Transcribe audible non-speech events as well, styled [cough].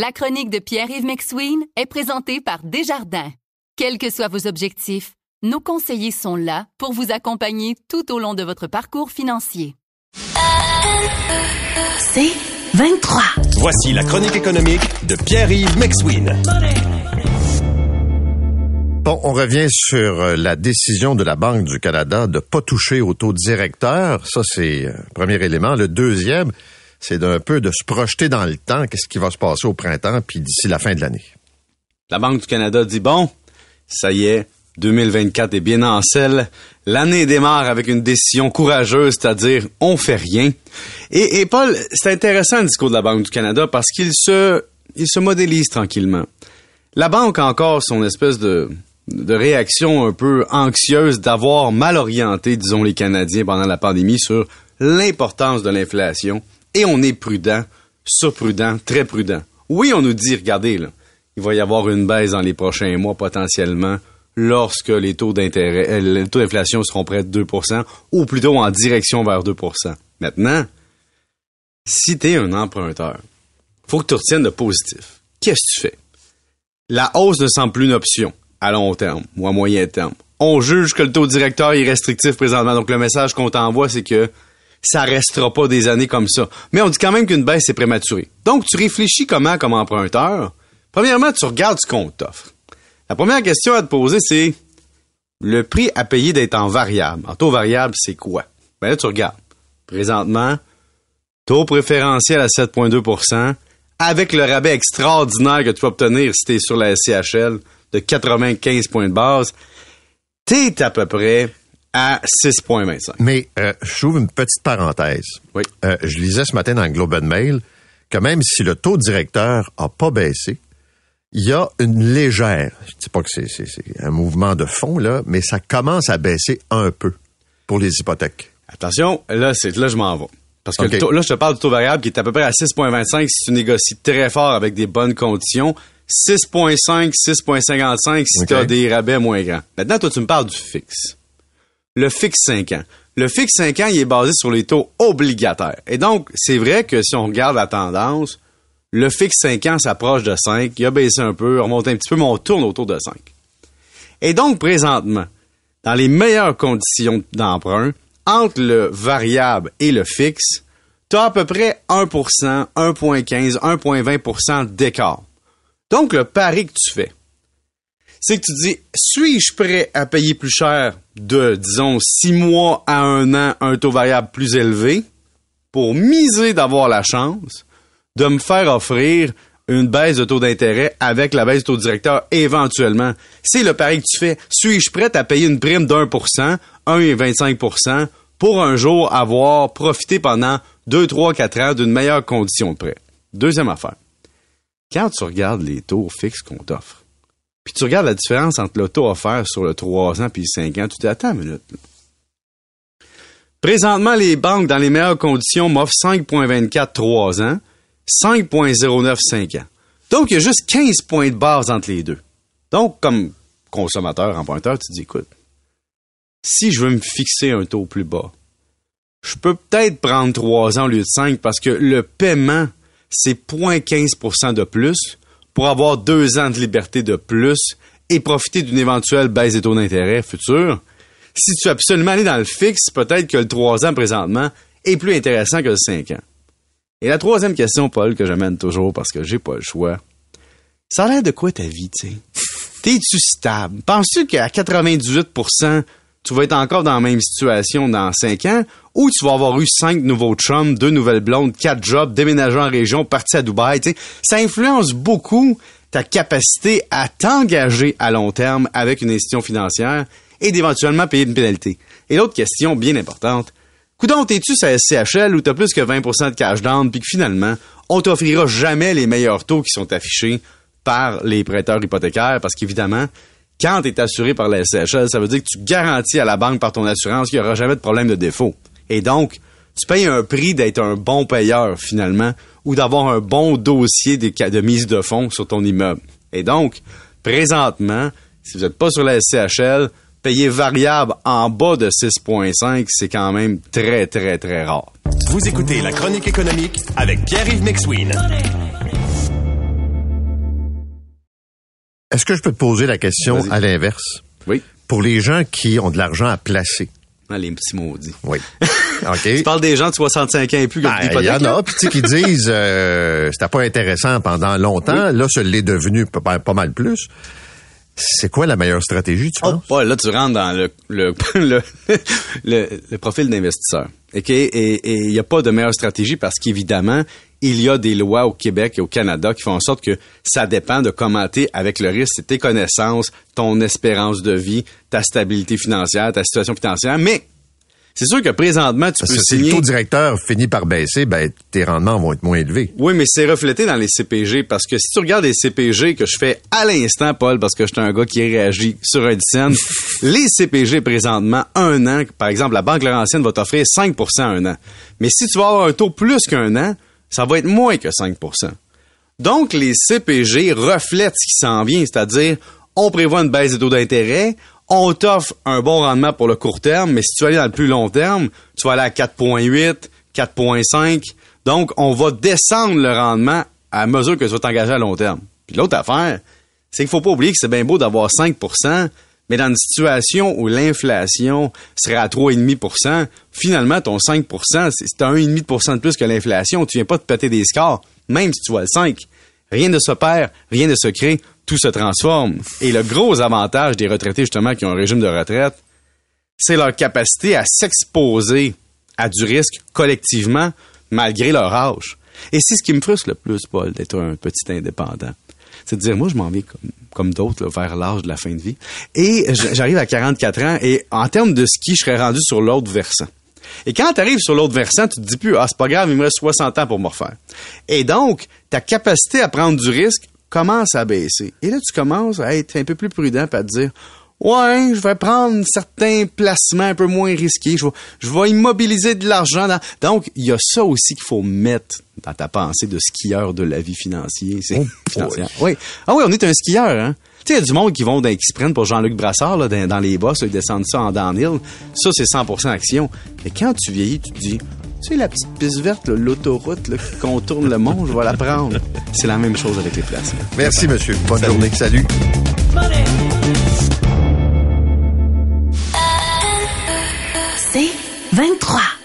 La chronique de Pierre-Yves McSween est présentée par Desjardins. Quels que soient vos objectifs, nos conseillers sont là pour vous accompagner tout au long de votre parcours financier. C'est 23. Voici la chronique économique de Pierre-Yves McSween. Bon, on revient sur euh, la décision de la Banque du Canada de pas toucher au taux directeur. Ça, c'est le premier élément. Le deuxième, c'est d'un peu de se projeter dans le temps. Qu'est-ce qui va se passer au printemps puis d'ici la fin de l'année? La Banque du Canada dit bon, ça y est, 2024 est bien en selle. L'année démarre avec une décision courageuse, c'est-à-dire on fait rien. Et, Paul, c'est intéressant le discours de la Banque du Canada parce qu'il se, il se modélise tranquillement. La banque a encore son espèce de, de réaction un peu anxieuse d'avoir mal orienté, disons, les Canadiens pendant la pandémie sur l'importance de l'inflation. Et on est prudent, surprudent, très prudent. Oui, on nous dit, regardez, là, il va y avoir une baisse dans les prochains mois potentiellement lorsque les taux d'intérêt, euh, les taux d'inflation seront près de 2% ou plutôt en direction vers 2% Maintenant, si tu es un emprunteur, faut que tu retiennes de positif. Qu'est-ce que tu fais? La hausse ne semble plus une option à long terme ou à moyen terme. On juge que le taux directeur est restrictif présentement. Donc, le message qu'on t'envoie, c'est que ça restera pas des années comme ça. Mais on dit quand même qu'une baisse est prématurée. Donc, tu réfléchis comment comme emprunteur? Premièrement, tu regardes ce qu'on t'offre. La première question à te poser, c'est le prix à payer d'être en variable. En taux variable, c'est quoi? Ben là, tu regardes. Présentement, taux préférentiel à 7,2% avec le rabais extraordinaire que tu peux obtenir si tu es sur la SCHL de 95 points de base, tu es à peu près à 6,25. Mais euh, je trouve une petite parenthèse. Oui. Euh, je lisais ce matin dans le Globe and Mail que même si le taux directeur a pas baissé, il y a une légère, je dis pas que c'est un mouvement de fond, là, mais ça commence à baisser un peu pour les hypothèques. Attention, là, c'est là je m'en vais. Parce que OK. le taux- là, je te parle du taux variable qui est à peu près à 6,25 si tu négocies très fort avec des bonnes conditions. 6,5, 6,55 si tu as des rabais moins grands. Maintenant, toi, tu me parles du fixe. Le fixe 5 ans. Le fixe 5 ans, il est basé sur les taux obligataires. Et donc, c'est vrai que si on regarde la tendance, le fixe 5 ans s'approche de 5, il a baissé un peu, remonte un petit peu, mais on tourne autour de 5. Et donc, présentement, dans les meilleures conditions d'emprunt, entre le variable et le fixe, tu as à peu près 1% 1,15 1,20% d'écart. Donc, le pari que tu fais, c'est que tu dis, suis-je prêt à payer plus cher de, disons, 6 mois à un an un taux variable plus élevé pour miser d'avoir la chance de me faire offrir une baisse de taux d'intérêt avec la baisse du taux directeur éventuellement? C'est le pari que tu fais. Suis-je prêt à payer une prime d'un pour cent, 1,25% pour un jour avoir profité pendant 2, 3, 4 ans d'une meilleure condition de prêt? Deuxième affaire. Quand tu regardes les taux fixes qu'on t'offre, puis tu regardes la différence entre le taux offert sur le 3 ans puis le 5 ans, tu te dis, attends une minute. Présentement, les banques dans les meilleures conditions m'offrent 5,24 3 ans, 5,09 5 ans. Donc, il y a juste 15 points de base entre les deux. Donc, comme consommateur, emprunteur, tu te dis, écoute, si je veux me fixer un taux plus bas, je peux peut-être prendre 3 ans au lieu de 5 parce que le paiement, c'est 0,15 de plus pour avoir 2 ans de liberté de plus et profiter d'une éventuelle baisse des taux d'intérêt futurs. Si tu veux absolument aller dans le fixe, peut-être que le 3 ans présentement est plus intéressant que le 5 ans. Et la troisième question, Paul, que j'amène toujours parce que j'ai pas le choix. Ça a l'air de quoi ta vie, tu sais? T'es-tu stable? Penses-tu qu'à 98 tu vas être encore dans la même situation dans 5 ans ou tu vas avoir eu 5 nouveaux chums, 2 nouvelles blondes, 4 jobs, déménager en région, partir à Dubaï, tu sais? Ça influence beaucoup ta capacité à t'engager à long terme avec une institution financière et d'éventuellement payer une pénalité. Et l'autre question bien importante, Coudon, t'es-tu sur SCHL où t'as plus que 20% de cash down puis que finalement, on t'offrira jamais les meilleurs taux qui sont affichés par les prêteurs hypothécaires? Parce qu'évidemment, quand t'es assuré par la SCHL, ça veut dire que tu garantis à la banque par ton assurance qu'il n'y aura jamais de problème de défaut. Et donc, tu payes un prix d'être un bon payeur finalement ou d'avoir un bon dossier de, de mise de fonds sur ton immeuble. Et donc, présentement, si vous n'êtes pas sur la SCHL, payer variable en bas de 6,5, c'est quand même très, très, très rare. Vous écoutez la chronique économique avec Pierre-Yves McSween. Est-ce que je peux te poser la question à l'inverse? Oui. Pour les gens qui ont de l'argent à placer. Ah, les petits maudits. Oui. [laughs] OK. Tu parles des gens de 65 ans et plus qui ont Ben, Il y en a, sais, qui disent euh, c'était pas intéressant pendant longtemps. Là, ça l'est devenu pas, pas mal plus. C'est quoi la meilleure stratégie, tu Oh, penses? là, tu rentres dans le, le, [laughs] le, le- le profil d'investisseur. OK? Et il n'y a pas de meilleure stratégie parce qu'évidemment, il y a des lois au Québec et au Canada qui font en sorte que ça dépend de comment t'es avec le risque, c'est tes connaissances, ton espérance de vie, ta stabilité financière, ta situation financière. Mais c'est sûr que présentement, tu Parce peux que si le signer... taux directeur finit par baisser, ben, tes rendements vont être moins élevés. Oui, mais c'est reflété dans les CPG parce que si tu regardes les CPG que je fais à l'instant, Paul, parce que je suis un gars qui réagit sur un scène, [laughs] les CPG présentement, un an, par exemple, la Banque Laurentienne va t'offrir 5% un an. Mais si tu vas avoir un taux plus qu'un an, ça va être moins que 5% Donc, les CPG reflètent ce qui s'en vient, c'est-à-dire, on prévoit une baisse des taux d'intérêt, on t'offre un bon rendement pour le court terme, mais si tu veux aller dans le plus long terme, tu vas aller à 4.8, 4.5. Donc, on va descendre le rendement à mesure que tu vas t'engager à long terme. Puis l'autre affaire, c'est qu'il faut pas oublier que c'est bien beau d'avoir 5 mais dans une situation où l'inflation serait à 3,5% finalement, ton 5 c'est un 1,5% de plus que l'inflation. Tu viens pas te péter des scores, même si tu vois le 5. Rien ne se perd, rien ne se crée, tout se transforme. Et le gros avantage des retraités, justement, qui ont un régime de retraite, c'est leur capacité à s'exposer à du risque collectivement, malgré leur âge. Et c'est ce qui me frustre le plus, Paul, d'être un petit indépendant. C'est de dire, moi, je m'en vais comme, comme d'autres vers l'âge de la fin de vie. Et j'arrive à 44 ans et en termes de ski, je serais rendu sur l'autre versant. Et quand tu arrives sur l'autre versant, tu te dis plus, ah, c'est pas grave, il me reste 60 ans pour me refaire. Et donc, ta capacité à prendre du risque commence à baisser. Et là, tu commences à être un peu plus prudent et à te dire, ouais, je vais prendre certains placements un peu moins risqués, je vais, je vais immobiliser de l'argent. dans- Donc, il y a ça aussi qu'il faut mettre dans ta pensée de skieur de la vie financière. C'est financière. Oui. Ah oui, on est un skieur, hein. Tu sais, il y a du monde qui vont dans, qui se prennent pour Jean-Luc Brassard là, dans, dans les bosses, là, ils descendent ça en downhill. Ça, c'est 100% action. Mais quand tu vieillis, tu te dis, tu sais, la petite piste verte, là, l'autoroute là, qui contourne le monde, je vais la prendre. C'est la même chose avec les placements. Merci, monsieur. Bonne journée. Salut. C'est 23.